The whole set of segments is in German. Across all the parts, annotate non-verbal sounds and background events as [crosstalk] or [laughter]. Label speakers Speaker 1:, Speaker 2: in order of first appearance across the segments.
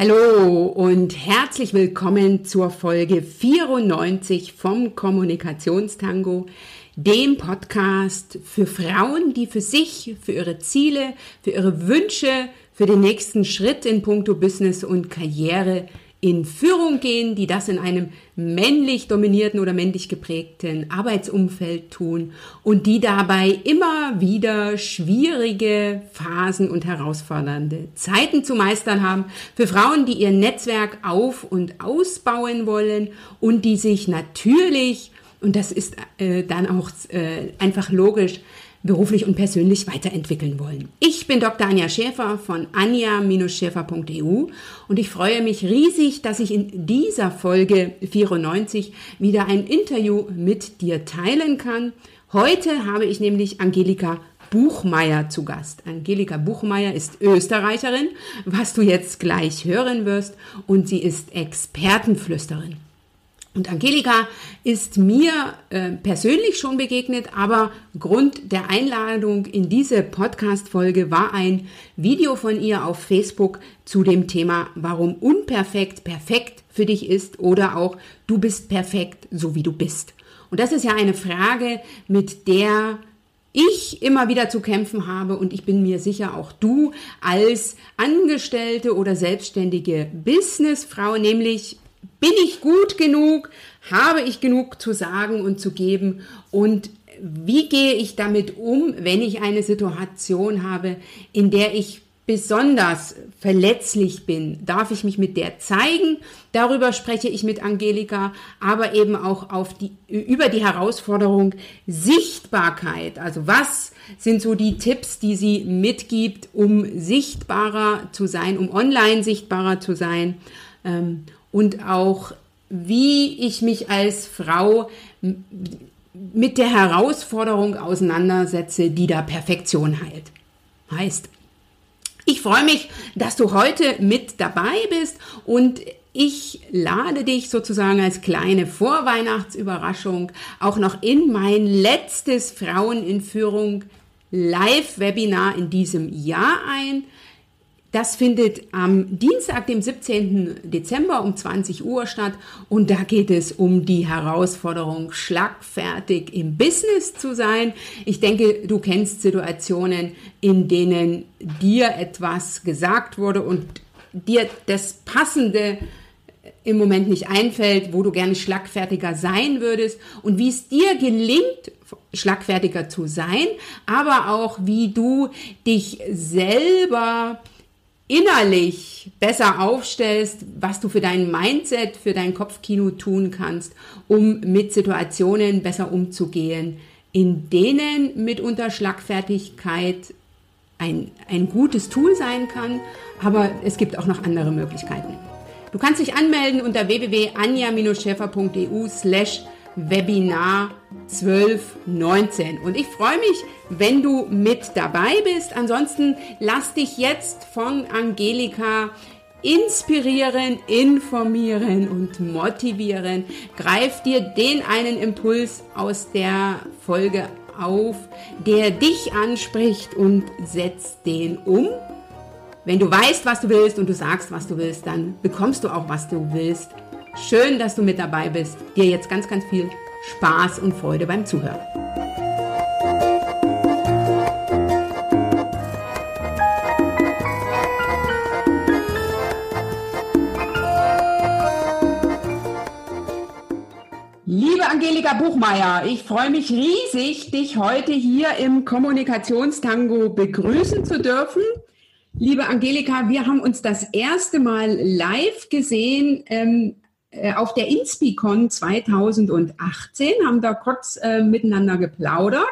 Speaker 1: Hallo und herzlich willkommen zur Folge 94 vom Kommunikationstango, dem Podcast für Frauen, die für sich, für ihre Ziele, für ihre Wünsche, für den nächsten Schritt in puncto Business und Karriere in Führung gehen, die das in einem männlich dominierten oder männlich geprägten Arbeitsumfeld tun und die dabei immer wieder schwierige Phasen und herausfordernde Zeiten zu meistern haben. Für Frauen, die ihr Netzwerk auf und ausbauen wollen und die sich natürlich, und das ist äh, dann auch äh, einfach logisch, beruflich und persönlich weiterentwickeln wollen. Ich bin Dr. Anja Schäfer von anja-schäfer.eu und ich freue mich riesig, dass ich in dieser Folge 94 wieder ein Interview mit dir teilen kann. Heute habe ich nämlich Angelika Buchmeier zu Gast. Angelika Buchmeier ist Österreicherin, was du jetzt gleich hören wirst, und sie ist Expertenflüsterin. Und Angelika ist mir äh, persönlich schon begegnet, aber Grund der Einladung in diese Podcast-Folge war ein Video von ihr auf Facebook zu dem Thema, warum unperfekt perfekt für dich ist oder auch du bist perfekt, so wie du bist. Und das ist ja eine Frage, mit der ich immer wieder zu kämpfen habe und ich bin mir sicher, auch du als Angestellte oder selbstständige Businessfrau, nämlich bin ich gut genug? Habe ich genug zu sagen und zu geben? Und wie gehe ich damit um, wenn ich eine Situation habe, in der ich besonders verletzlich bin, darf ich mich mit der zeigen. Darüber spreche ich mit Angelika, aber eben auch auf die, über die Herausforderung Sichtbarkeit. Also was sind so die Tipps, die sie mitgibt, um sichtbarer zu sein, um online sichtbarer zu sein? Ähm, und auch wie ich mich als Frau mit der Herausforderung auseinandersetze, die da Perfektion heilt. Heißt, ich freue mich, dass du heute mit dabei bist und ich lade dich sozusagen als kleine Vorweihnachtsüberraschung auch noch in mein letztes Frauen in Führung Live-Webinar in diesem Jahr ein. Das findet am Dienstag, dem 17. Dezember um 20 Uhr statt und da geht es um die Herausforderung, schlagfertig im Business zu sein. Ich denke, du kennst Situationen, in denen dir etwas gesagt wurde und dir das Passende im Moment nicht einfällt, wo du gerne schlagfertiger sein würdest und wie es dir gelingt, schlagfertiger zu sein, aber auch wie du dich selber innerlich besser aufstellst, was du für dein Mindset, für dein Kopfkino tun kannst, um mit Situationen besser umzugehen, in denen mitunter Schlagfertigkeit ein, ein gutes Tool sein kann, aber es gibt auch noch andere Möglichkeiten. Du kannst dich anmelden unter www.anja-schäfer.eu slash Webinar 1219. Und ich freue mich, wenn du mit dabei bist. Ansonsten lass dich jetzt von Angelika inspirieren, informieren und motivieren. Greif dir den einen Impuls aus der Folge auf, der dich anspricht und setz den um. Wenn du weißt, was du willst und du sagst, was du willst, dann bekommst du auch, was du willst. Schön, dass du mit dabei bist. Dir jetzt ganz, ganz viel Spaß und Freude beim Zuhören. Liebe Angelika Buchmeier, ich freue mich riesig, dich heute hier im Kommunikationstango begrüßen zu dürfen. Liebe Angelika, wir haben uns das erste Mal live gesehen ähm, äh, auf der Inspicon 2018, haben da kurz äh, miteinander geplaudert.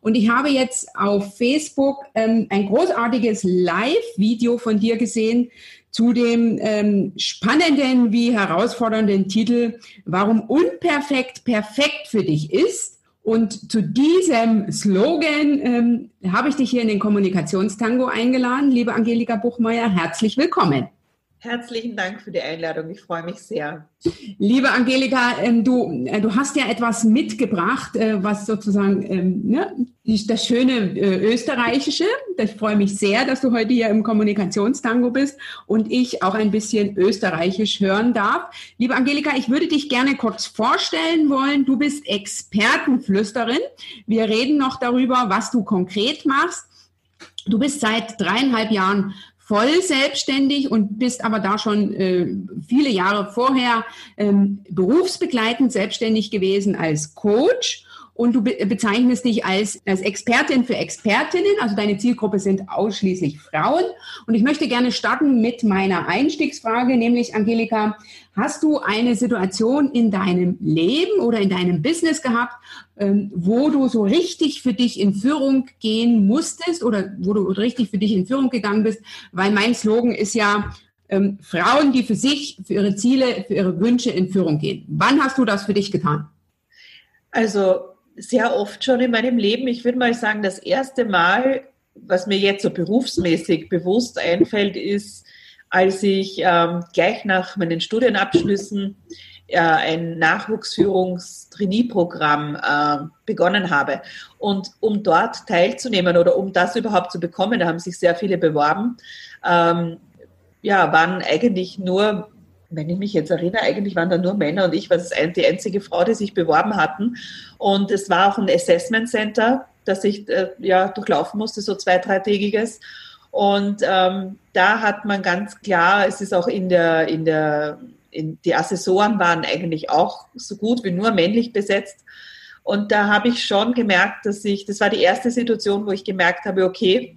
Speaker 1: Und ich habe jetzt auf Facebook ähm, ein großartiges Live-Video von dir gesehen zu dem ähm, spannenden wie herausfordernden Titel Warum unperfekt perfekt für dich ist. Und zu diesem Slogan ähm, habe ich dich hier in den Kommunikationstango eingeladen. Liebe Angelika Buchmeier, herzlich willkommen.
Speaker 2: Herzlichen Dank für die Einladung. Ich freue mich sehr.
Speaker 1: Liebe Angelika, ähm, du, äh, du hast ja etwas mitgebracht, äh, was sozusagen ähm, ne, das schöne äh, Österreichische. Ich freue mich sehr, dass du heute hier im Kommunikationstango bist und ich auch ein bisschen Österreichisch hören darf. Liebe Angelika, ich würde dich gerne kurz vorstellen wollen. Du bist Expertenflüsterin. Wir reden noch darüber, was du konkret machst. Du bist seit dreieinhalb Jahren voll selbstständig und bist aber da schon äh, viele Jahre vorher ähm, berufsbegleitend selbstständig gewesen als Coach und du be bezeichnest dich als, als Expertin für Expertinnen, also deine Zielgruppe sind ausschließlich Frauen. Und ich möchte gerne starten mit meiner Einstiegsfrage, nämlich Angelika, hast du eine Situation in deinem Leben oder in deinem Business gehabt, ähm, wo du so richtig für dich in Führung gehen musstest oder wo du richtig für dich in Führung gegangen bist? Weil mein Slogan ist ja, ähm, Frauen, die für sich, für ihre Ziele, für ihre Wünsche in Führung gehen. Wann hast du das für dich getan?
Speaker 2: Also sehr oft schon in meinem Leben. Ich würde mal sagen, das erste Mal, was mir jetzt so berufsmäßig bewusst einfällt, ist, als ich ähm, gleich nach meinen Studienabschlüssen äh, ein Nachwuchsführungstrainee-Programm äh, begonnen habe. Und um dort teilzunehmen oder um das überhaupt zu bekommen, da haben sich sehr viele beworben, ähm, ja, waren eigentlich nur wenn ich mich jetzt erinnere, eigentlich waren da nur Männer und ich war die einzige Frau, die sich beworben hatten. Und es war auch ein Assessment Center, das ich äh, ja durchlaufen musste, so zwei, dreitägiges. Und ähm, da hat man ganz klar, es ist auch in der, in der, in, die Assessoren waren eigentlich auch so gut wie nur männlich besetzt. Und da habe ich schon gemerkt, dass ich, das war die erste Situation, wo ich gemerkt habe, okay,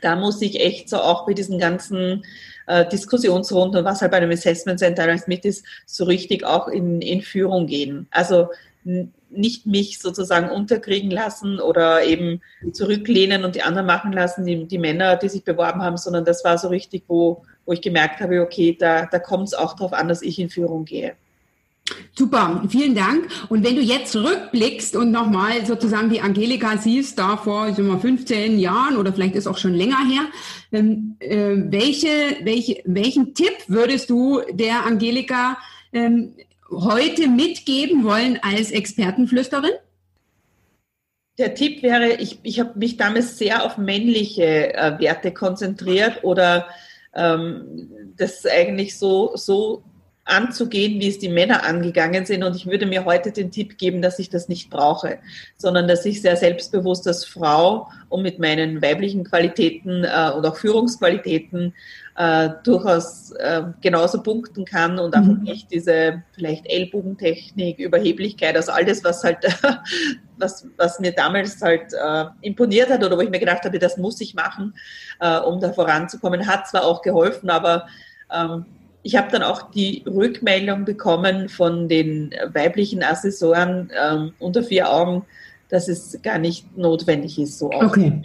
Speaker 2: da muss ich echt so auch bei diesen ganzen äh, Diskussionsrunden und was halt bei einem Assessment Center alles mit ist, so richtig auch in, in Führung gehen. Also nicht mich sozusagen unterkriegen lassen oder eben zurücklehnen und die anderen machen lassen, die, die Männer, die sich beworben haben, sondern das war so richtig, wo, wo ich gemerkt habe, okay, da, da kommt es auch darauf an, dass ich in Führung gehe.
Speaker 1: Super, vielen Dank. Und wenn du jetzt zurückblickst und nochmal sozusagen die Angelika siehst, da vor sagen wir, 15 Jahren oder vielleicht ist auch schon länger her, ähm, äh, welche, welche, welchen Tipp würdest du der Angelika ähm, heute mitgeben wollen als Expertenflüsterin?
Speaker 2: Der Tipp wäre, ich, ich habe mich damals sehr auf männliche äh, Werte konzentriert oder ähm, das eigentlich so, so anzugehen, wie es die Männer angegangen sind. Und ich würde mir heute den Tipp geben, dass ich das nicht brauche, sondern dass ich sehr selbstbewusst als Frau und mit meinen weiblichen Qualitäten äh, und auch Führungsqualitäten äh, durchaus äh, genauso punkten kann und einfach mhm. nicht diese vielleicht Ellbogentechnik, Überheblichkeit, also all das, was halt, [laughs] was, was mir damals halt äh, imponiert hat oder wo ich mir gedacht habe, das muss ich machen, äh, um da voranzukommen, hat zwar auch geholfen, aber ähm, ich habe dann auch die Rückmeldung bekommen von den weiblichen Assessoren ähm, unter vier Augen, dass es gar nicht notwendig ist, so
Speaker 1: Okay.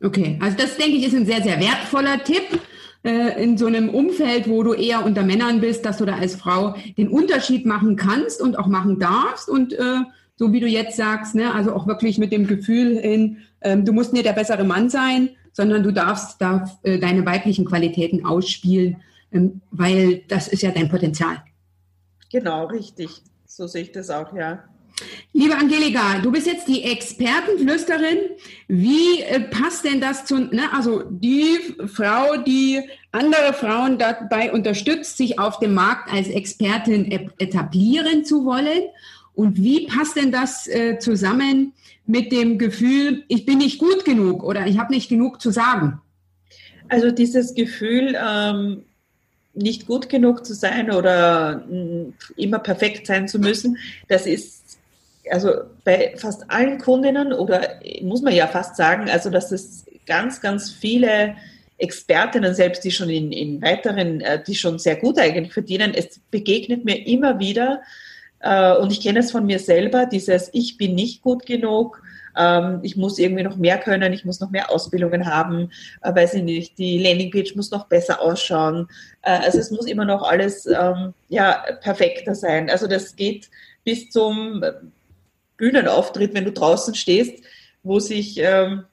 Speaker 1: Okay, also das denke ich ist ein sehr, sehr wertvoller Tipp äh, in so einem Umfeld, wo du eher unter Männern bist, dass du da als Frau den Unterschied machen kannst und auch machen darfst. Und äh, so wie du jetzt sagst, ne, also auch wirklich mit dem Gefühl in, ähm, du musst nicht der bessere Mann sein, sondern du darfst da äh, deine weiblichen Qualitäten ausspielen weil das ist ja dein Potenzial.
Speaker 2: Genau, richtig. So sehe ich das auch, ja.
Speaker 1: Liebe Angelika, du bist jetzt die Expertenflüsterin. Wie äh, passt denn das zu, ne, also die Frau, die andere Frauen dabei unterstützt, sich auf dem Markt als Expertin etablieren zu wollen? Und wie passt denn das äh, zusammen mit dem Gefühl, ich bin nicht gut genug oder ich habe nicht genug zu sagen?
Speaker 2: Also dieses Gefühl, ähm, nicht gut genug zu sein oder mm, immer perfekt sein zu müssen, das ist also bei fast allen Kundinnen oder muss man ja fast sagen, also dass es ganz, ganz viele Expertinnen selbst, die schon in, in weiteren, äh, die schon sehr gut eigentlich verdienen, es begegnet mir immer wieder äh, und ich kenne es von mir selber, dieses Ich bin nicht gut genug, ähm, ich muss irgendwie noch mehr können, ich muss noch mehr Ausbildungen haben, äh, weiß ich nicht, die Landingpage muss noch besser ausschauen. Äh, also es muss immer noch alles ähm, ja, perfekter sein. Also das geht bis zum Bühnenauftritt, wenn du draußen stehst, wo sich ähm,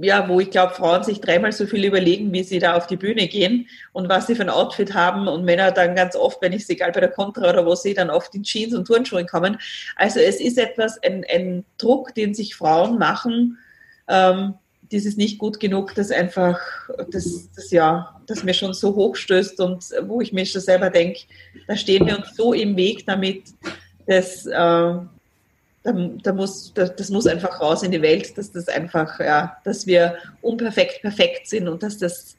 Speaker 2: ja, wo ich glaube, Frauen sich dreimal so viel überlegen, wie sie da auf die Bühne gehen und was sie für ein Outfit haben und Männer dann ganz oft, wenn ich sie egal bei der Contra oder wo sie dann oft in Jeans und Turnschuhen kommen. Also es ist etwas, ein, ein Druck, den sich Frauen machen, ähm, dieses nicht gut genug, das einfach, das, das ja, das mir schon so hochstößt und wo ich mir schon selber denke, da stehen wir uns so im Weg damit, dass äh, da, da muss, das, das muss einfach raus in die Welt, dass das einfach, ja, dass wir unperfekt perfekt sind und dass das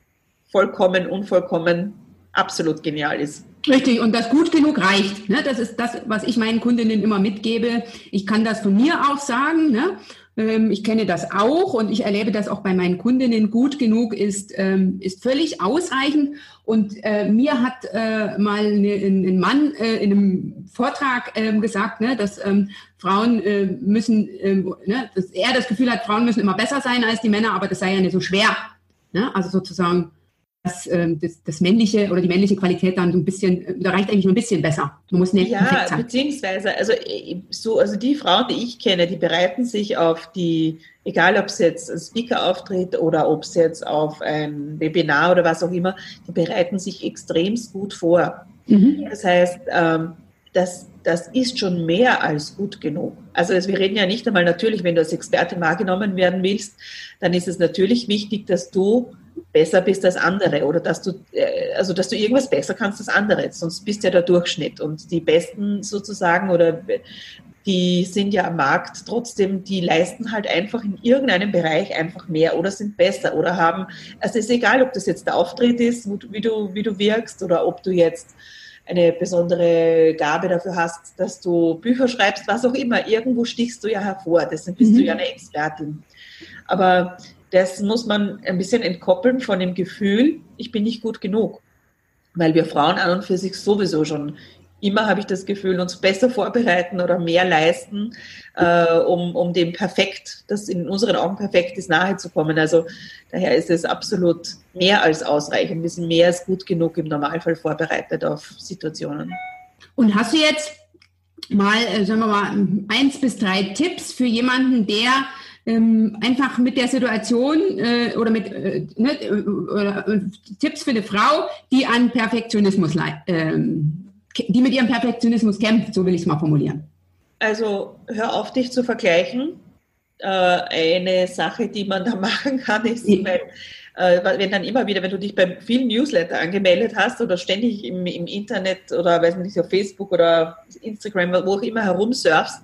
Speaker 2: vollkommen, unvollkommen absolut genial ist.
Speaker 1: Richtig, und das gut genug reicht. Ne? Das ist das, was ich meinen Kundinnen immer mitgebe. Ich kann das von mir auch sagen. Ne? Ähm, ich kenne das auch und ich erlebe das auch bei meinen Kundinnen. Gut genug ist, ähm, ist völlig ausreichend. Und äh, mir hat äh, mal ne, ein Mann äh, in einem Vortrag ähm, gesagt, ne, dass Frauen müssen, ne, dass er das Gefühl hat, Frauen müssen immer besser sein als die Männer, aber das sei ja nicht so schwer. Also sozusagen dass ähm, das, das, männliche oder die männliche Qualität dann so ein bisschen, äh, da reicht eigentlich nur ein bisschen besser.
Speaker 2: Man muss nicht ja, beziehungsweise, also äh, so, also die Frauen, die ich kenne, die bereiten sich auf die, egal ob es jetzt ein Speaker auftritt oder ob es jetzt auf ein Webinar oder was auch immer, die bereiten sich extremst gut vor. Mhm. Das heißt, ähm, das, das ist schon mehr als gut genug. Also wir reden ja nicht einmal natürlich, wenn du als Experte wahrgenommen werden willst, dann ist es natürlich wichtig, dass du besser bist als andere oder dass du, äh, also dass du irgendwas besser kannst als andere, sonst bist du ja der Durchschnitt. Und die Besten sozusagen oder die sind ja am Markt trotzdem, die leisten halt einfach in irgendeinem Bereich einfach mehr oder sind besser oder haben, also es ist egal, ob das jetzt der Auftritt ist, wie du, wie du wirkst oder ob du jetzt eine besondere Gabe dafür hast, dass du Bücher schreibst, was auch immer. Irgendwo stichst du ja hervor, deswegen bist mhm. du ja eine Expertin. Aber das muss man ein bisschen entkoppeln von dem Gefühl, ich bin nicht gut genug. Weil wir Frauen an und für sich sowieso schon immer, habe ich das Gefühl, uns besser vorbereiten oder mehr leisten, äh, um, um dem Perfekt, das in unseren Augen perfekt ist, nahe zu kommen. Also daher ist es absolut mehr als ausreichend. Wir sind mehr als gut genug im Normalfall vorbereitet auf Situationen.
Speaker 1: Und hast du jetzt mal, äh, sagen wir mal, eins bis drei Tipps für jemanden, der ähm, einfach mit der Situation äh, oder mit äh, ne, oder, äh, Tipps für eine Frau, die an Perfektionismus ähm, die mit ihrem Perfektionismus kämpft, so will ich es mal formulieren.
Speaker 2: Also hör auf, dich zu vergleichen. Äh, eine Sache, die man da [laughs] machen kann, ist, ja. weil, äh, wenn dann immer wieder, wenn du dich bei vielen Newsletter angemeldet hast oder ständig im, im Internet oder weiß nicht, auf Facebook oder Instagram, wo auch immer herumsurfst,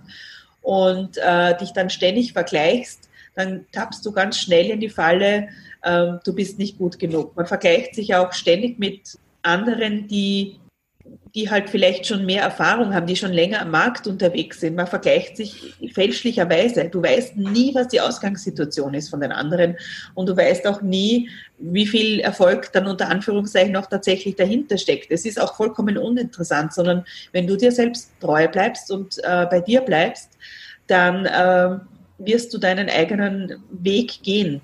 Speaker 2: und äh, dich dann ständig vergleichst, dann tappst du ganz schnell in die Falle, äh, du bist nicht gut genug. Man vergleicht sich auch ständig mit anderen, die die halt vielleicht schon mehr Erfahrung haben, die schon länger am Markt unterwegs sind. Man vergleicht sich fälschlicherweise. Du weißt nie, was die Ausgangssituation ist von den anderen und du weißt auch nie, wie viel Erfolg dann unter Anführungszeichen noch tatsächlich dahinter steckt. Es ist auch vollkommen uninteressant, sondern wenn du dir selbst treu bleibst und äh, bei dir bleibst, dann äh, wirst du deinen eigenen Weg gehen.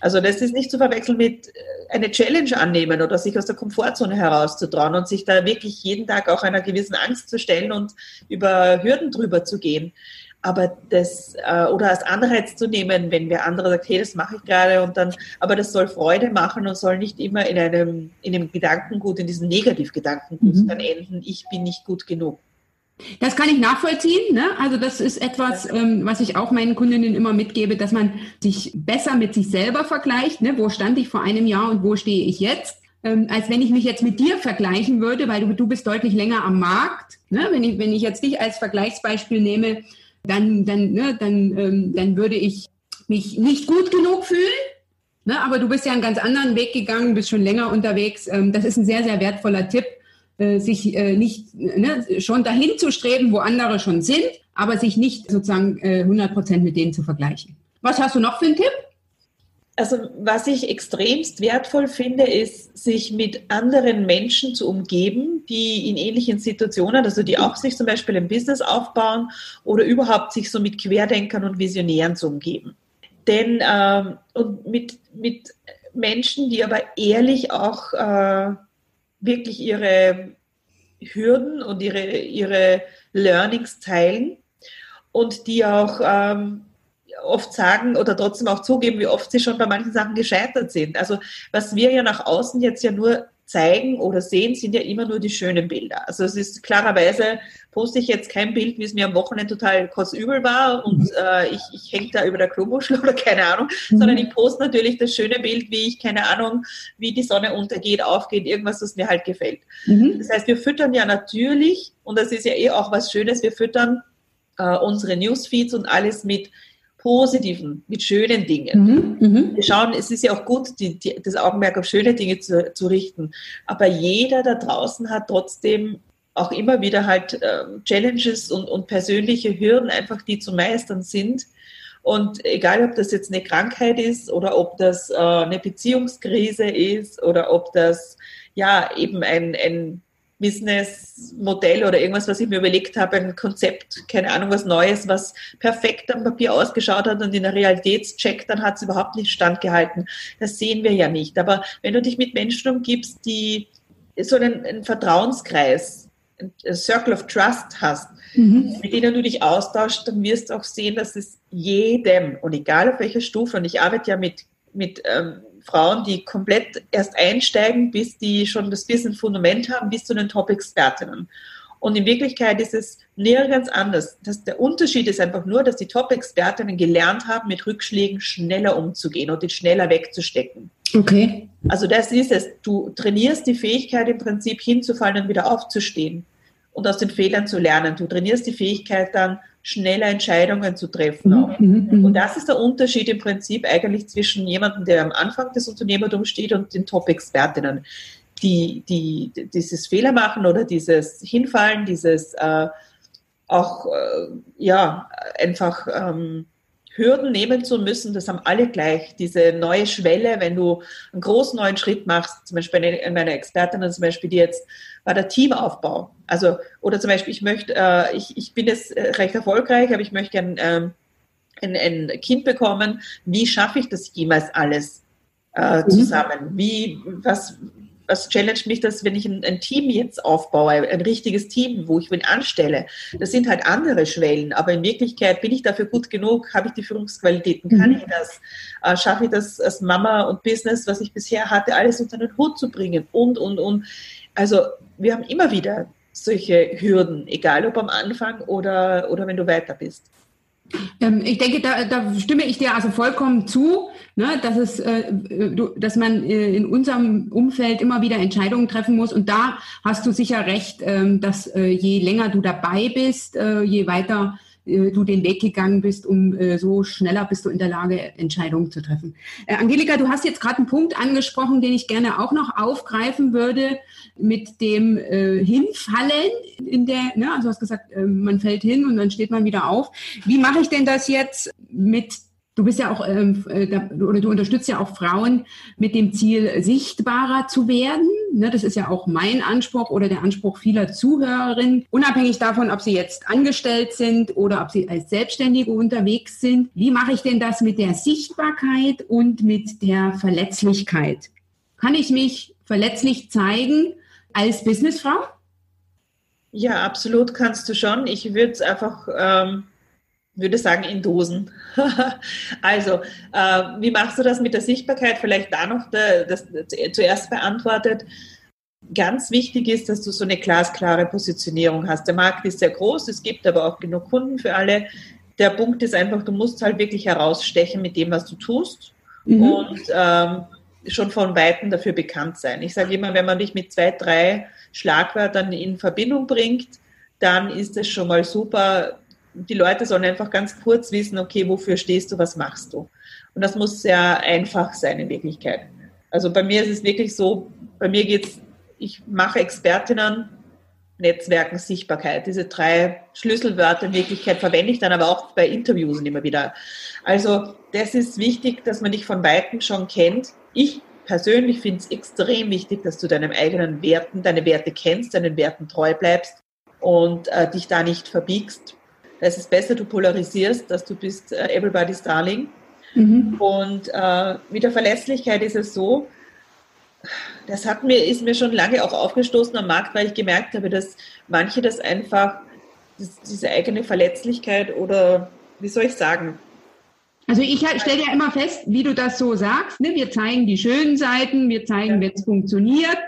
Speaker 2: Also das ist nicht zu verwechseln mit äh, eine Challenge annehmen oder sich aus der Komfortzone herauszutrauen und sich da wirklich jeden Tag auch einer gewissen Angst zu stellen und über Hürden drüber zu gehen. Aber das, äh, oder als Anreiz zu nehmen, wenn wer andere sagt, hey, das mache ich gerade und dann, aber das soll Freude machen und soll nicht immer in einem, in einem Gedankengut, in diesem Negativgedankengut mhm. dann enden, ich bin nicht gut genug.
Speaker 1: Das kann ich nachvollziehen. Ne? Also das ist etwas, ähm, was ich auch meinen Kundinnen immer mitgebe, dass man sich besser mit sich selber vergleicht. Ne? Wo stand ich vor einem Jahr und wo stehe ich jetzt? Ähm, als wenn ich mich jetzt mit dir vergleichen würde, weil du, du bist deutlich länger am Markt. Ne? Wenn, ich, wenn ich jetzt dich als Vergleichsbeispiel nehme, dann, dann, ne, dann, ähm, dann würde ich mich nicht gut genug fühlen. Ne? Aber du bist ja einen ganz anderen Weg gegangen, bist schon länger unterwegs. Ähm, das ist ein sehr, sehr wertvoller Tipp äh, sich äh, nicht ne, schon dahin zu streben, wo andere schon sind, aber sich nicht sozusagen äh, 100 Prozent mit denen zu vergleichen. Was hast du noch für einen Tipp?
Speaker 2: Also was ich extremst wertvoll finde, ist, sich mit anderen Menschen zu umgeben, die in ähnlichen Situationen, also die auch sich zum Beispiel ein Business aufbauen oder überhaupt sich so mit Querdenkern und Visionären zu umgeben. Denn ähm, und mit, mit Menschen, die aber ehrlich auch äh, wirklich ihre Hürden und ihre, ihre Learnings teilen und die auch ähm, oft sagen oder trotzdem auch zugeben, wie oft sie schon bei manchen Sachen gescheitert sind. Also was wir ja nach außen jetzt ja nur zeigen oder sehen, sind ja immer nur die schönen Bilder. Also es ist klarerweise, poste ich jetzt kein Bild, wie es mir am Wochenende total kotzübel war und mhm. äh, ich, ich hänge da über der Klobuschel [laughs] oder keine Ahnung, mhm. sondern ich poste natürlich das schöne Bild, wie ich, keine Ahnung, wie die Sonne untergeht, aufgeht, irgendwas, was mir halt gefällt. Mhm. Das heißt, wir füttern ja natürlich, und das ist ja eh auch was Schönes, wir füttern äh, unsere Newsfeeds und alles mit positiven, mit schönen Dingen. Mhm, mh. Wir schauen, es ist ja auch gut, die, die, das Augenmerk auf schöne Dinge zu, zu, richten. Aber jeder da draußen hat trotzdem auch immer wieder halt äh, Challenges und, und persönliche Hürden einfach, die zu meistern sind. Und egal, ob das jetzt eine Krankheit ist oder ob das äh, eine Beziehungskrise ist oder ob das ja eben ein, ein Businessmodell oder irgendwas, was ich mir überlegt habe, ein Konzept, keine Ahnung, was Neues, was perfekt am Papier ausgeschaut hat und in der Realitätscheck, dann hat es überhaupt nicht standgehalten. Das sehen wir ja nicht. Aber wenn du dich mit Menschen umgibst, die so einen, einen Vertrauenskreis, ein Circle of Trust hast, mhm. mit denen du dich austauschst, dann wirst du auch sehen, dass es jedem, und egal auf welcher Stufe, und ich arbeite ja mit, mit ähm, Frauen, die komplett erst einsteigen, bis die schon das Business Fundament haben, bis zu den Top-Expertinnen. Und in Wirklichkeit ist es nirgends anders. Das, der Unterschied ist einfach nur, dass die Top-Expertinnen gelernt haben, mit Rückschlägen schneller umzugehen und die schneller wegzustecken. Okay. Also das ist es. Du trainierst die Fähigkeit im Prinzip hinzufallen und wieder aufzustehen und aus den Fehlern zu lernen. Du trainierst die Fähigkeit dann, schneller Entscheidungen zu treffen. Mhm, mhm, mhm, und das ist der Unterschied im Prinzip eigentlich zwischen jemandem, der am Anfang des Unternehmertums steht und den Top-Expertinnen, die, die dieses Fehler machen oder dieses Hinfallen, dieses äh, auch äh, ja einfach ähm, Hürden nehmen zu müssen, das haben alle gleich. Diese neue Schwelle, wenn du einen großen neuen Schritt machst, zum Beispiel eine, meine Expertinnen zum Beispiel, die jetzt war der Teamaufbau. Also, oder zum Beispiel, ich möchte, äh, ich, ich bin jetzt äh, recht erfolgreich, aber ich möchte gerne ähm, ein, ein Kind bekommen. Wie schaffe ich das jemals alles äh, mhm. zusammen? Wie, was, was challenge mich das, wenn ich ein, ein, Team jetzt aufbaue, ein richtiges Team, wo ich wen anstelle? Das sind halt andere Schwellen, aber in Wirklichkeit bin ich dafür gut genug, habe ich die Führungsqualitäten, kann mhm. ich das, äh, schaffe ich das als Mama und Business, was ich bisher hatte, alles unter den Hut zu bringen und, und, und. Also wir haben immer wieder solche Hürden, egal ob am Anfang oder, oder wenn du weiter bist.
Speaker 1: Ähm, ich denke, da, da, stimme ich dir also vollkommen zu, ne, dass, es, äh, dass man äh, in unserem Umfeld immer wieder Entscheidungen treffen muss. Und da hast du sicher recht, ähm, dass äh, je länger du dabei bist, je weiter äh, du den Weg gegangen bist, um äh, so schneller bist du in der Lage, Entscheidungen zu treffen. Äh, Angelika, du hast jetzt gerade einen Punkt angesprochen, den ich gerne auch noch aufgreifen würde mit dem äh, Hinfallen in der, ne, also du hast gesagt, äh, man fällt hin und dann steht man wieder auf. Wie mache ich denn das jetzt mit Du bist ja auch, ähm, äh, oder du unterstützt ja auch Frauen mit dem Ziel, sichtbarer zu werden. Ne, das ist ja auch mein Anspruch oder der Anspruch vieler Zuhörerinnen, unabhängig davon, ob sie jetzt angestellt sind oder ob sie als Selbstständige unterwegs sind. Wie mache ich denn das mit der Sichtbarkeit und mit der Verletzlichkeit? Kann ich mich verletzlich zeigen als Businessfrau?
Speaker 2: Ja, absolut kannst du schon. Ich würde es einfach ähm, würde sagen, in Dosen. [laughs] also, äh, wie machst du das mit der Sichtbarkeit? Vielleicht da noch der, das, zuerst beantwortet. Ganz wichtig ist, dass du so eine glasklare Positionierung hast. Der Markt ist sehr groß, es gibt aber auch genug Kunden für alle. Der Punkt ist einfach, du musst halt wirklich herausstechen mit dem, was du tust mhm. und ähm, schon von Weitem dafür bekannt sein. Ich sage immer, wenn man dich mit zwei, drei Schlagwörtern in Verbindung bringt, dann ist es schon mal super, die Leute sollen einfach ganz kurz wissen, okay, wofür stehst du, was machst du? Und das muss sehr einfach sein in Wirklichkeit. Also bei mir ist es wirklich so, bei mir geht es, ich mache Expertinnen, Netzwerken, Sichtbarkeit. Diese drei Schlüsselwörter in Wirklichkeit verwende ich dann aber auch bei Interviews immer wieder. Also das ist wichtig, dass man dich von Weitem schon kennt. Ich persönlich finde es extrem wichtig, dass du deinen eigenen Werten, deine Werte kennst, deinen Werten treu bleibst und äh, dich da nicht verbiegst da ist es besser, du polarisierst, dass du bist äh, everybody's darling. Mhm. Und äh, mit der Verlässlichkeit ist es so, das hat mir, ist mir schon lange auch aufgestoßen am Markt, weil ich gemerkt habe, dass manche das einfach, das, diese eigene Verletzlichkeit oder wie soll ich sagen,
Speaker 1: Also ich stelle ja immer fest, wie du das so sagst. Ne? Wir zeigen die schönen Seiten, wir zeigen, wenn es funktioniert.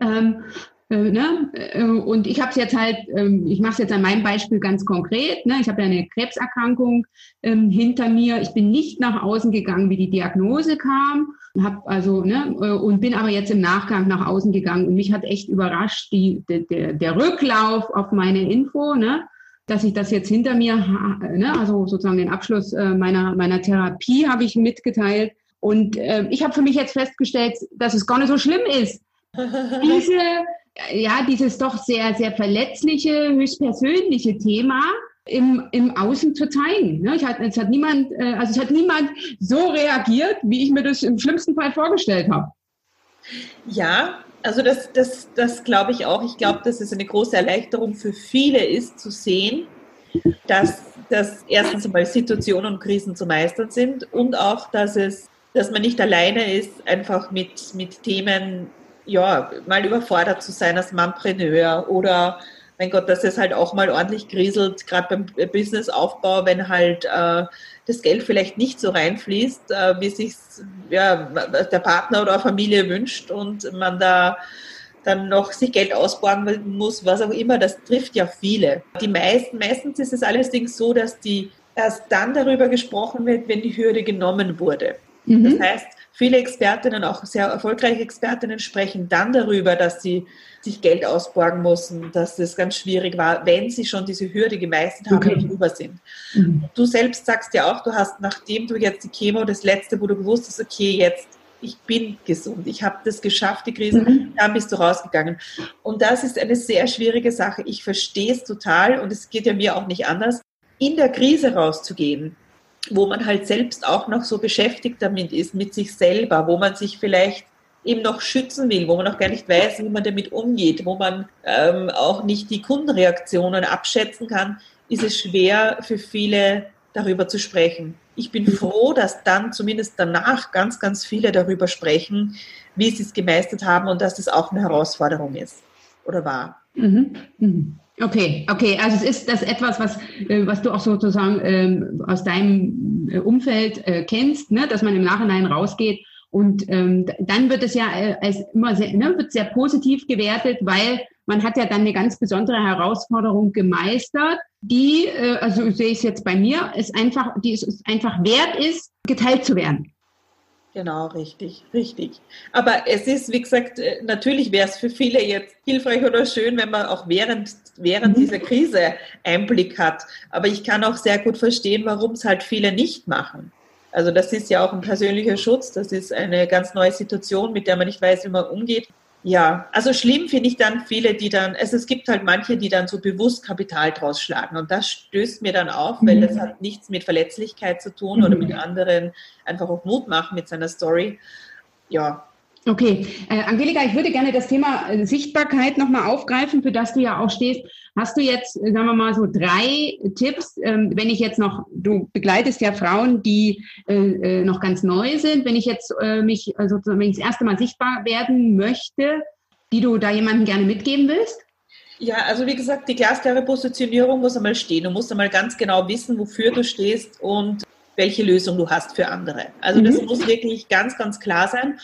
Speaker 1: Ähm, äh, ne? Äh, und ich habe es jetzt halt, ähm, ich mache es jetzt an meinem Beispiel ganz konkret. Ne? Ich habe ja eine Krebserkrankung ähm, hinter mir. Ich bin nicht nach außen gegangen, wie die Diagnose kam. Hab also ne, äh, und bin aber jetzt im Nachgang nach außen gegangen und mich hat echt überrascht die, der, der Rücklauf auf meine Info. Ne? dass ich das jetzt hinter mir, ne, also sozusagen den Abschluss äh, meiner, meiner Therapie habe ich mitgeteilt. Und äh, ich habe für mich jetzt festgestellt, dass es gar nicht so schlimm ist. [laughs] Diese, ja, dieses doch sehr, sehr verletzliche, höchstpersönliche Thema im, im Außen zu zeigen. Ne? Ich hat, es hat niemand, äh, also es hat niemand so reagiert, wie ich mir das im schlimmsten Fall vorgestellt habe.
Speaker 2: Ja, also das, das, das glaube ich auch. Ich glaube, dass es eine große Erleichterung für viele ist, zu sehen, dass, dass erstens einmal Situationen und Krisen zu meistern sind und auch, dass es, dass man nicht alleine ist, einfach mit, mit Themen, ja, mal überfordert zu sein als Manpreneur oder mein Gott, dass es halt auch mal ordentlich kriselt, gerade beim Businessaufbau, wenn halt äh, das Geld vielleicht nicht so reinfließt, äh, wie sich ja, der Partner oder Familie wünscht und man da dann noch sich Geld ausborgen muss, was auch immer, das trifft ja viele. Die meisten, meistens ist es allerdings so, dass die erst dann darüber gesprochen wird, wenn die Hürde genommen wurde. Mhm. Das heißt, viele Expertinnen, auch sehr erfolgreiche Expertinnen, sprechen dann darüber, dass sie sich Geld ausborgen mussten, dass es ganz schwierig war, wenn sie schon diese Hürde gemeistert haben okay. und drüber sind. Mhm. Du selbst sagst ja auch, du hast, nachdem du jetzt die Chemo, das letzte, wo du gewusst hast, okay, jetzt ich bin gesund, ich habe das geschafft, die Krise, mhm. dann bist du rausgegangen. Und das ist eine sehr schwierige Sache. Ich verstehe es total und es geht ja mir auch nicht anders, in der Krise rauszugehen, wo man halt selbst auch noch so beschäftigt damit ist, mit sich selber, wo man sich vielleicht eben noch schützen will, wo man noch gar nicht weiß, wie man damit umgeht, wo man ähm, auch nicht die Kundenreaktionen abschätzen kann, ist es schwer für viele darüber zu sprechen. Ich bin froh, dass dann zumindest danach ganz, ganz viele darüber sprechen, wie sie es gemeistert haben und dass es auch eine Herausforderung ist oder war. Mhm.
Speaker 1: Mhm. Okay, okay. Also es ist das etwas, was, äh, was du auch sozusagen ähm, aus deinem äh, Umfeld äh, kennst, ne? dass man im Nachhinein rausgeht und ähm, dann wird es ja äh, als immer sehr, ne, wird sehr positiv gewertet, weil man hat ja dann eine ganz besondere Herausforderung gemeistert, die, äh, also sehe ich es jetzt bei mir, ist einfach, die es einfach wert ist, geteilt zu werden.
Speaker 2: Genau, richtig, richtig. Aber es ist, wie gesagt, äh, natürlich wäre es für viele jetzt hilfreich oder schön, wenn man auch während, während mhm. dieser Krise Einblick hat. Aber ich kann auch sehr gut verstehen, warum es halt viele nicht machen. Also das ist ja auch ein persönlicher Schutz, das ist eine ganz neue Situation, mit der man nicht weiß, wie man umgeht. Ja, also schlimm finde ich dann viele, die dann, also es gibt halt manche, die dann so bewusst Kapital draus schlagen und das stößt mir dann auf, weil das mhm. hat nichts mit Verletzlichkeit zu tun oder mit anderen einfach auch Mut machen mit seiner Story. Ja,
Speaker 1: Okay, äh, Angelika, ich würde gerne das Thema äh, Sichtbarkeit nochmal aufgreifen, für das du ja auch stehst. Hast du jetzt, äh, sagen wir mal, so drei Tipps, ähm, wenn ich jetzt noch, du begleitest ja Frauen, die äh, äh noch ganz neu sind, wenn ich jetzt äh, mich sozusagen, wenn ich das erste Mal sichtbar werden möchte, die du da jemandem gerne mitgeben willst?
Speaker 2: Ja, also wie gesagt, die glasklare Positionierung muss einmal stehen. Du musst einmal ganz genau wissen, wofür du stehst und welche Lösung du hast für andere. Also das mhm. muss wirklich ganz, ganz klar sein.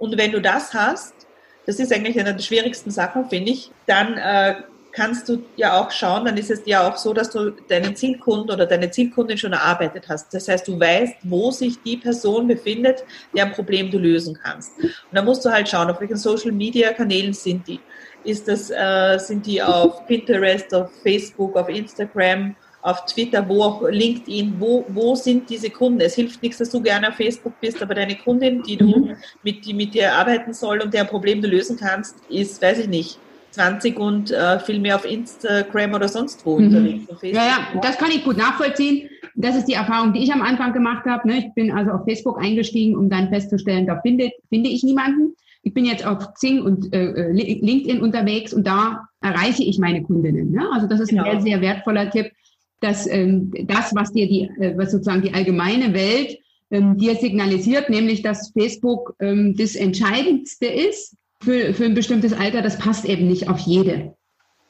Speaker 2: Und wenn du das hast, das ist eigentlich eine der schwierigsten Sachen, finde ich, dann äh, kannst du ja auch schauen, dann ist es ja auch so, dass du deinen Zielkunden oder deine Zielkundin schon erarbeitet hast. Das heißt, du weißt, wo sich die Person befindet, deren Problem du lösen kannst. Und dann musst du halt schauen, auf welchen Social Media Kanälen sind die. Ist das, äh, sind die auf Pinterest, auf Facebook, auf Instagram, auf Twitter, wo auch LinkedIn, wo, wo sind diese Kunden? Es hilft nichts, dass du gerne auf Facebook bist, aber deine Kundin, die du mhm. mit, die mit dir arbeiten soll und deren Problem du lösen kannst, ist, weiß ich nicht, 20 und äh, viel mehr auf Instagram oder sonst wo mhm. unterwegs.
Speaker 1: Ja, ja, das kann ich gut nachvollziehen. Das ist die Erfahrung, die ich am Anfang gemacht habe. Ne? Ich bin also auf Facebook eingestiegen, um dann festzustellen, da finde, finde ich niemanden. Ich bin jetzt auf Xing und äh, äh LinkedIn unterwegs und da erreiche ich meine Kundinnen. Ne? Also das ist genau. ein sehr, sehr wertvoller Tipp dass ähm, das, was dir die, äh, was sozusagen die allgemeine Welt ähm, dir signalisiert, nämlich dass Facebook ähm, das Entscheidendste ist für, für ein bestimmtes Alter, das passt eben nicht auf jede.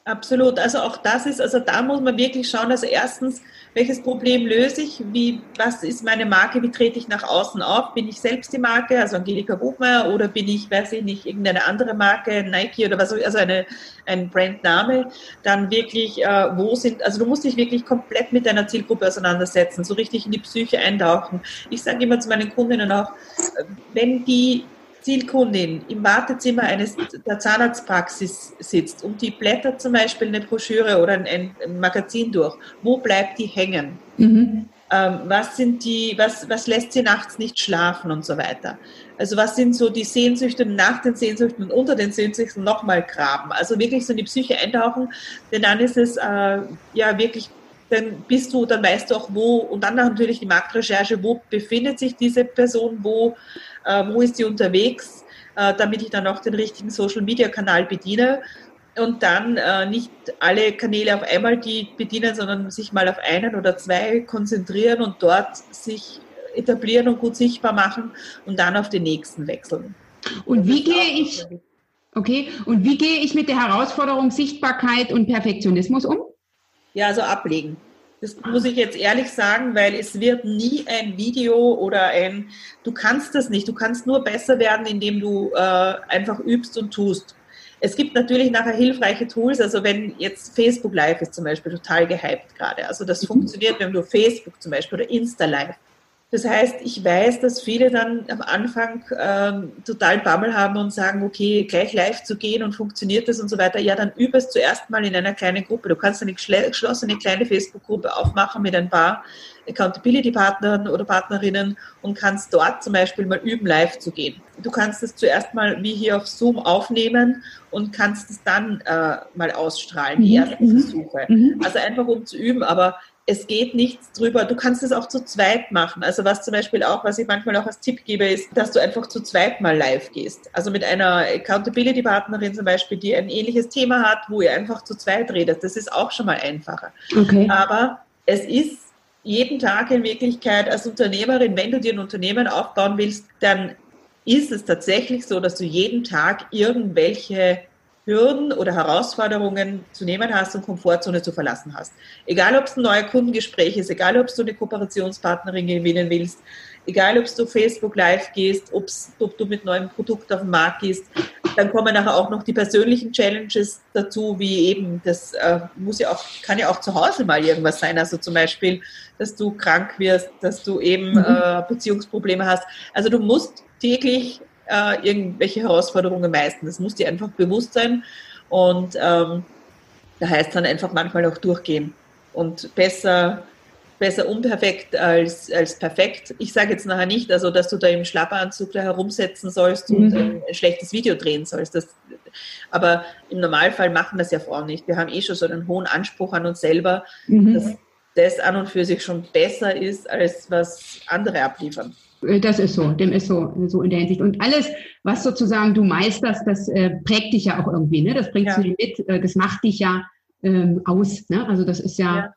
Speaker 2: Absolut. Also auch das ist, also da muss man wirklich schauen, also erstens, welches Problem löse ich? Wie, was ist meine Marke? Wie trete ich nach außen auf? Bin ich selbst die Marke, also Angelika Buchmeier, oder bin ich, weiß ich nicht, irgendeine andere Marke, Nike oder was, also eine, ein Brandname? Dann wirklich, äh, wo sind, also du musst dich wirklich komplett mit deiner Zielgruppe auseinandersetzen, so richtig in die Psyche eintauchen. Ich sage immer zu meinen Kundinnen auch, äh, wenn die Zielkundin im Wartezimmer eines der Zahnarztpraxis sitzt und die blättert zum Beispiel eine Broschüre oder ein, ein Magazin durch, wo bleibt die hängen? Mhm. Ähm, was sind die, was, was lässt sie nachts nicht schlafen und so weiter? Also was sind so die Sehnsüchte nach den Sehnsüchten und unter den Sehnsüchten nochmal graben? Also wirklich so in die Psyche eintauchen, denn dann ist es äh, ja wirklich dann bist du, dann weißt du auch, wo, und dann natürlich die Marktrecherche, wo befindet sich diese Person, wo, äh, wo ist sie unterwegs, äh, damit ich dann auch den richtigen Social-Media-Kanal bediene und dann äh, nicht alle Kanäle auf einmal die bedienen, sondern sich mal auf einen oder zwei konzentrieren und dort sich etablieren und gut sichtbar machen und dann auf den nächsten wechseln.
Speaker 1: Und wie gehe ich, okay, und wie gehe ich mit der Herausforderung Sichtbarkeit und Perfektionismus um?
Speaker 2: Ja, also ablegen. Das muss ich jetzt ehrlich sagen, weil es wird nie ein Video oder ein, du kannst das nicht. Du kannst nur besser werden, indem du äh, einfach übst und tust. Es gibt natürlich nachher hilfreiche Tools, also wenn jetzt Facebook Live ist zum Beispiel total gehypt gerade. Also das mhm. funktioniert, wenn du Facebook zum Beispiel oder Insta Live das heißt, ich weiß, dass viele dann am Anfang ähm, total Bammel haben und sagen, okay, gleich live zu gehen und funktioniert das und so weiter. Ja, dann übe es zuerst mal in einer kleinen Gruppe. Du kannst eine geschlossene kleine Facebook-Gruppe aufmachen mit ein paar Accountability-Partnern oder Partnerinnen und kannst dort zum Beispiel mal üben, live zu gehen. Du kannst es zuerst mal wie hier auf Zoom aufnehmen und kannst es dann äh, mal ausstrahlen, die mhm. ersten mhm. Versuche. Mhm. Also einfach um zu üben, aber es geht nichts drüber. Du kannst es auch zu zweit machen. Also was zum Beispiel auch, was ich manchmal auch als Tipp gebe, ist, dass du einfach zu zweit mal live gehst. Also mit einer Accountability-Partnerin zum Beispiel, die ein ähnliches Thema hat, wo ihr einfach zu zweit redet. Das ist auch schon mal einfacher. Okay. Aber es ist jeden Tag in Wirklichkeit als Unternehmerin, wenn du dir ein Unternehmen aufbauen willst, dann ist es tatsächlich so, dass du jeden Tag irgendwelche Hürden oder Herausforderungen zu nehmen hast und Komfortzone zu verlassen hast. Egal, ob es ein neuer Kundengespräch ist, egal, ob du eine Kooperationspartnerin gewinnen willst, egal, ob du Facebook Live gehst, ob du mit neuem Produkt auf den Markt gehst, dann kommen nachher auch noch die persönlichen Challenges dazu, wie eben, das äh, muss ja auch, kann ja auch zu Hause mal irgendwas sein. Also zum Beispiel, dass du krank wirst, dass du eben mhm. äh, Beziehungsprobleme hast. Also du musst täglich äh, irgendwelche Herausforderungen meistern. Das muss dir einfach bewusst sein. Und ähm, da heißt dann einfach manchmal auch durchgehen. Und besser, besser unperfekt als, als perfekt. Ich sage jetzt nachher nicht, also dass du da im Schlapperanzug da herumsetzen sollst mhm. und ein, ein, schlechtes Video drehen sollst. Das, aber im Normalfall machen das ja Frauen nicht. Wir haben eh schon so einen hohen Anspruch an uns selber, mhm. dass das an und für sich schon besser ist, als was andere abliefern.
Speaker 1: Äh, das ist so, dem ist so, so in der Hinsicht. Und alles, was sozusagen du meisterst, das äh, prägt dich ja auch irgendwie, ne? Das bringst ja. du dir mit, äh, das macht dich ja ähm, aus. Ne? Also das ist ja. ja.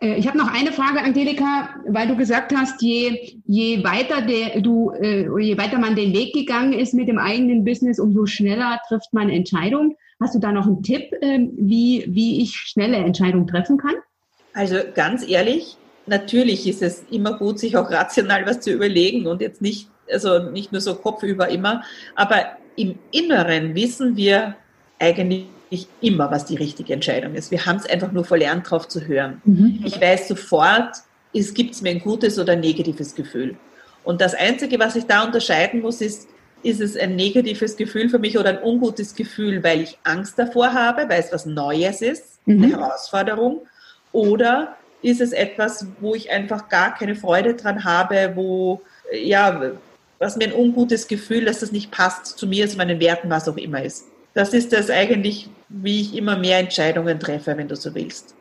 Speaker 1: Äh, ich habe noch eine Frage, Angelika, weil du gesagt hast, je, je weiter der, du, äh, je weiter man den Weg gegangen ist mit dem eigenen Business, umso schneller trifft man Entscheidungen. Hast du da noch einen Tipp, ähm, wie, wie ich schnelle Entscheidungen treffen kann?
Speaker 2: Also ganz ehrlich, natürlich ist es immer gut, sich auch rational was zu überlegen und jetzt nicht, also nicht nur so kopfüber immer, aber im Inneren wissen wir eigentlich immer, was die richtige Entscheidung ist. Wir haben es einfach nur verlernt, darauf zu hören. Mhm. Ich weiß sofort, es gibt mir ein gutes oder ein negatives Gefühl. Und das Einzige, was ich da unterscheiden muss, ist, ist es ein negatives Gefühl für mich oder ein ungutes Gefühl, weil ich Angst davor habe, weil es was Neues ist, mhm. eine Herausforderung, oder ist es etwas, wo ich einfach gar keine Freude dran habe, wo, ja, was mir ein ungutes Gefühl, dass das nicht passt zu mir, zu meinen Werten, was auch immer ist. Das ist das eigentlich, wie ich immer mehr Entscheidungen treffe, wenn du so willst.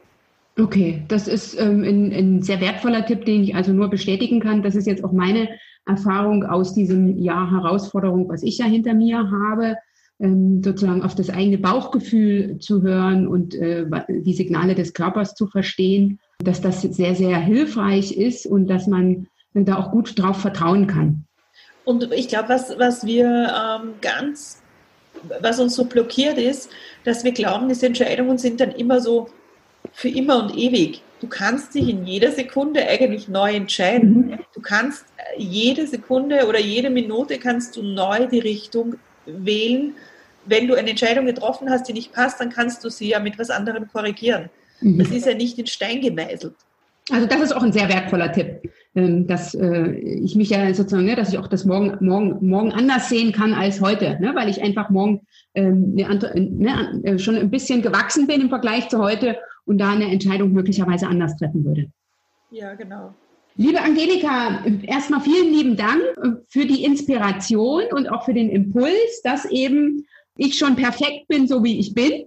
Speaker 1: Okay, das ist ähm, ein, ein, sehr wertvoller Tipp, den ich also nur bestätigen kann. Das ist jetzt auch meine Erfahrung aus diesem Jahr Herausforderung, was ich ja hinter mir habe, ähm, sozusagen auf das eigene Bauchgefühl zu hören und äh, die Signale des Körpers zu verstehen dass das sehr, sehr hilfreich ist und dass man da auch gut drauf vertrauen kann.
Speaker 2: Und ich glaube, was, was wir ähm, ganz was uns so blockiert ist, dass wir glauben, diese Entscheidungen sind dann immer so für immer und ewig. Du kannst dich in jeder Sekunde eigentlich neu entscheiden. Mhm. Du kannst äh, jede Sekunde oder jede Minute kannst du neu die Richtung wählen. Wenn du eine Entscheidung getroffen hast, die nicht passt, dann kannst du sie ja mit was anderem korrigieren. Mhm. Das ist ja nicht in Stein gemeißelt.
Speaker 1: Also das ist auch ein sehr wertvoller Tipp, ähm, dass äh, ich mich ja sozusagen, ne, dass ich auch das morgen, morgen, morgen anders sehen kann als heute, ne, weil ich einfach morgen ähm, ne, äh, schon ein bisschen gewachsen bin im Vergleich zu heute und da eine Entscheidung möglicherweise anders treffen würde.
Speaker 2: Ja, genau.
Speaker 1: Liebe Angelika, erstmal vielen lieben Dank äh, für die Inspiration und auch für den Impuls, dass eben ich schon perfekt bin, so wie ich bin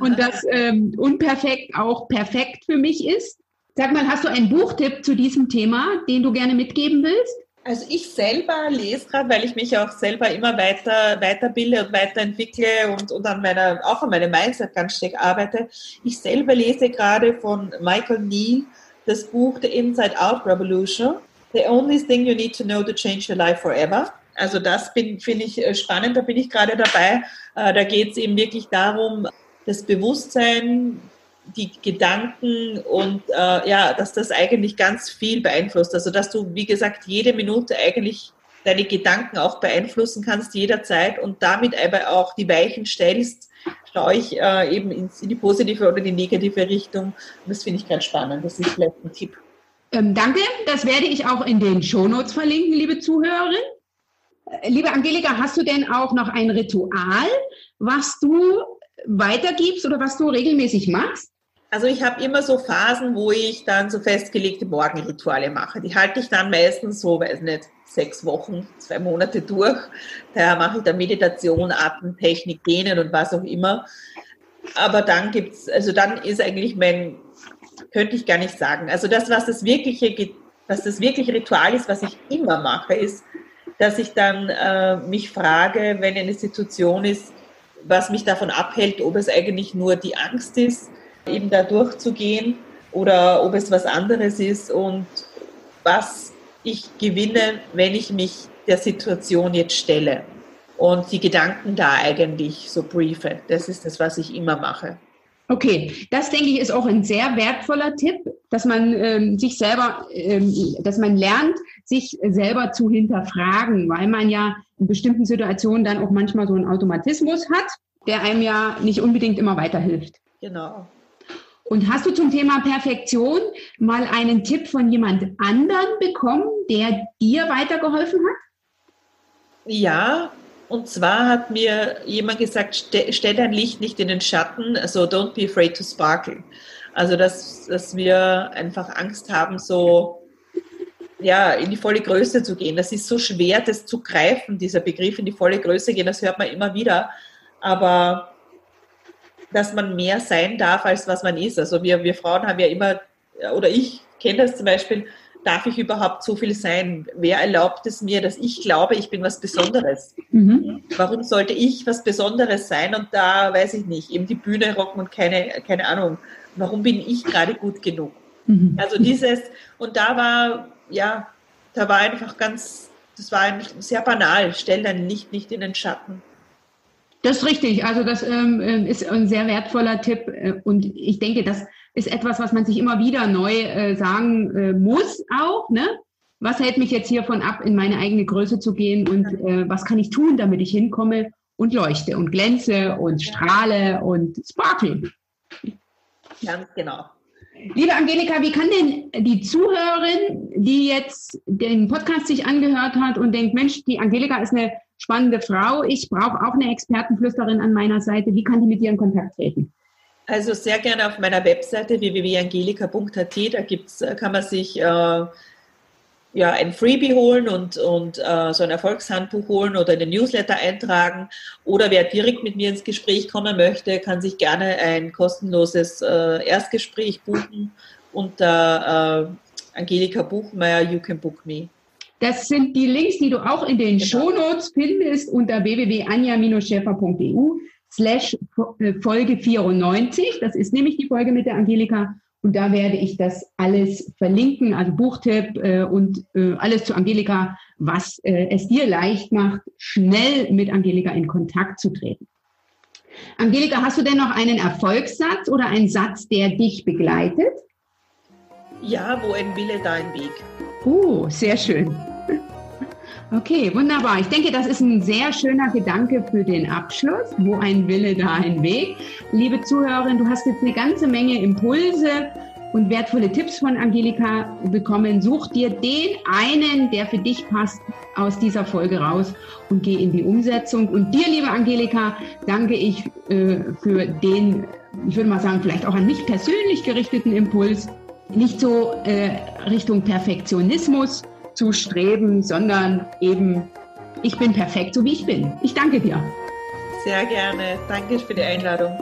Speaker 1: und [laughs] dass ähm, unperfekt auch perfekt für mich ist. Sag mal, hast du einen Buchtipp zu diesem Thema, den du gerne mitgeben willst?
Speaker 2: Also ich selber lese gerade, weil ich mich auch selber immer weiter weiterbilde und weiterentwickle und, und an meiner, auch an meinem Mindset ganz stark arbeite. Ich selber lese gerade von Michael Neal das Buch The Inside Out Revolution. The only thing you need to know to change your life forever. Also das finde ich äh, spannend, da bin ich gerade dabei. Äh, da geht es eben wirklich darum, das Bewusstsein, die Gedanken und äh, ja, dass das eigentlich ganz viel beeinflusst. Also dass du, wie gesagt, jede Minute eigentlich deine Gedanken auch beeinflussen kannst, jederzeit und damit aber auch die Weichen stellst, schaue ich äh, eben in, die positive oder die negative Richtung. Und das finde ich ganz spannend. Das ist vielleicht ein Tipp.
Speaker 1: Ähm, danke, das werde ich auch in den Shownotes verlinken, liebe Zuhörerin. Äh, liebe Angelika, hast du denn auch noch ein Ritual, was du weitergibst oder was du regelmäßig machst?
Speaker 2: Also ich habe immer so Phasen, wo ich dann so festgelegte Morgenrituale mache. Die halte ich dann meistens so, weiß nicht, sechs Wochen, zwei Monate durch. Da mache ich dann Meditation, Atemtechnik, Dehnen und was auch immer. Aber dann gibt's, also dann ist eigentlich mein, könnte ich gar nicht sagen. Also das, was das wirkliche, was das wirkliche Ritual ist, was ich immer mache, ist, dass ich dann äh, mich frage, wenn eine Situation ist, was mich davon abhält, ob es eigentlich nur die Angst ist, eben da durchzugehen oder ob es was anderes ist und was ich gewinne, wenn ich mich der Situation jetzt stelle und die Gedanken da eigentlich so briefe. Das ist das, was ich immer mache.
Speaker 1: Okay, das denke ich ist auch ein sehr wertvoller Tipp, dass man ähm, sich selber, ähm, dass man lernt, sich selber zu hinterfragen, weil man ja in bestimmten Situationen dann auch manchmal so einen Automatismus hat, der einem ja nicht unbedingt immer weiterhilft.
Speaker 2: Genau.
Speaker 1: Und hast du zum Thema Perfektion mal einen Tipp von jemand anderen bekommen, der dir weitergeholfen hat?
Speaker 2: Ja, und zwar hat mir jemand gesagt, stell dein Licht nicht in den Schatten, also don't be afraid to sparkle. Also, dass, dass wir einfach Angst haben, so ja, in die volle Größe zu gehen. Das ist so schwer, das zu greifen, dieser Begriff in die volle Größe gehen, das hört man immer wieder. Aber dass man mehr sein darf, als was man ist. Also wir, wir Frauen haben ja immer, oder ich kenne das zum Beispiel, darf ich überhaupt so viel sein? Wer erlaubt es mir, dass ich glaube, ich bin was Besonderes? Mhm. Warum sollte ich was Besonderes sein und da, weiß ich nicht, eben die Bühne rocken und keine, keine Ahnung, warum bin ich gerade gut genug? Mhm. Also dieses, und da war, ja, da war einfach ganz, das war sehr banal, stell dein Licht nicht in den Schatten.
Speaker 1: Das ist richtig. Also das ähm, ähm, ist ein sehr wertvoller Tipp. Äh, und ich denke, das ist etwas, was man sich immer wieder neu äh, sagen äh, muss auch. Ne? Was hält mich jetzt hiervon ab, in meine eigene Größe zu gehen und äh, was kann ich tun, damit ich hinkomme und leuchte und glänze und strahle und sparkle.
Speaker 2: Ganz genau.
Speaker 1: Liebe Angelika, wie kann denn die Zuhörerin, die jetzt den Podcast sich angehört hat und denkt, Mensch, die Angelika ist eine spannende Frau. Ich brauche auch eine Expertenflüsterin an meiner Seite. Wie kann die mit dir in Kontakt treten?
Speaker 2: Also sehr gerne auf meiner Webseite www.angelika.at. Da gibt's, äh, kann man sich äh, ja, ein Freebie holen und, und äh, so ein Erfolgshandbuch holen oder in den Newsletter eintragen. Oder wer direkt mit mir ins Gespräch kommen möchte, kann sich gerne ein kostenloses äh, Erstgespräch buchen unter äh, Angelika Buchmeier, You Can Book Me.
Speaker 1: Das sind die Links, die du auch in den genau. Shownotes findest unter www.anja-schäfer.eu slash Folge 94. Das ist nämlich die Folge mit der Angelika. Und da werde ich das alles verlinken, also Buchtipp äh, und äh, alles zu Angelika, was äh, es dir leicht macht, schnell mit Angelika in Kontakt zu treten. Angelika, hast du denn noch einen Erfolgssatz oder einen Satz, der dich begleitet?
Speaker 2: Ja, wo ein Wille, da ein Weg.
Speaker 1: Oh, sehr schön. Okay, wunderbar. Ich denke, das ist ein sehr schöner Gedanke für den Abschluss. Wo ein Wille, da ein Weg. Liebe Zuhörerin, du hast jetzt eine ganze Menge Impulse und wertvolle Tipps von Angelika bekommen. Such dir den einen, der für dich passt, aus dieser Folge raus und geh in die Umsetzung. Und dir, liebe Angelika, danke ich äh, für den, ich würde mal sagen, vielleicht auch an mich persönlich gerichteten Impuls. Nicht so äh, Richtung Perfektionismus, zu streben, sondern eben, ich bin perfekt, so wie ich bin. Ich danke dir.
Speaker 2: Sehr gerne. Danke für die Einladung.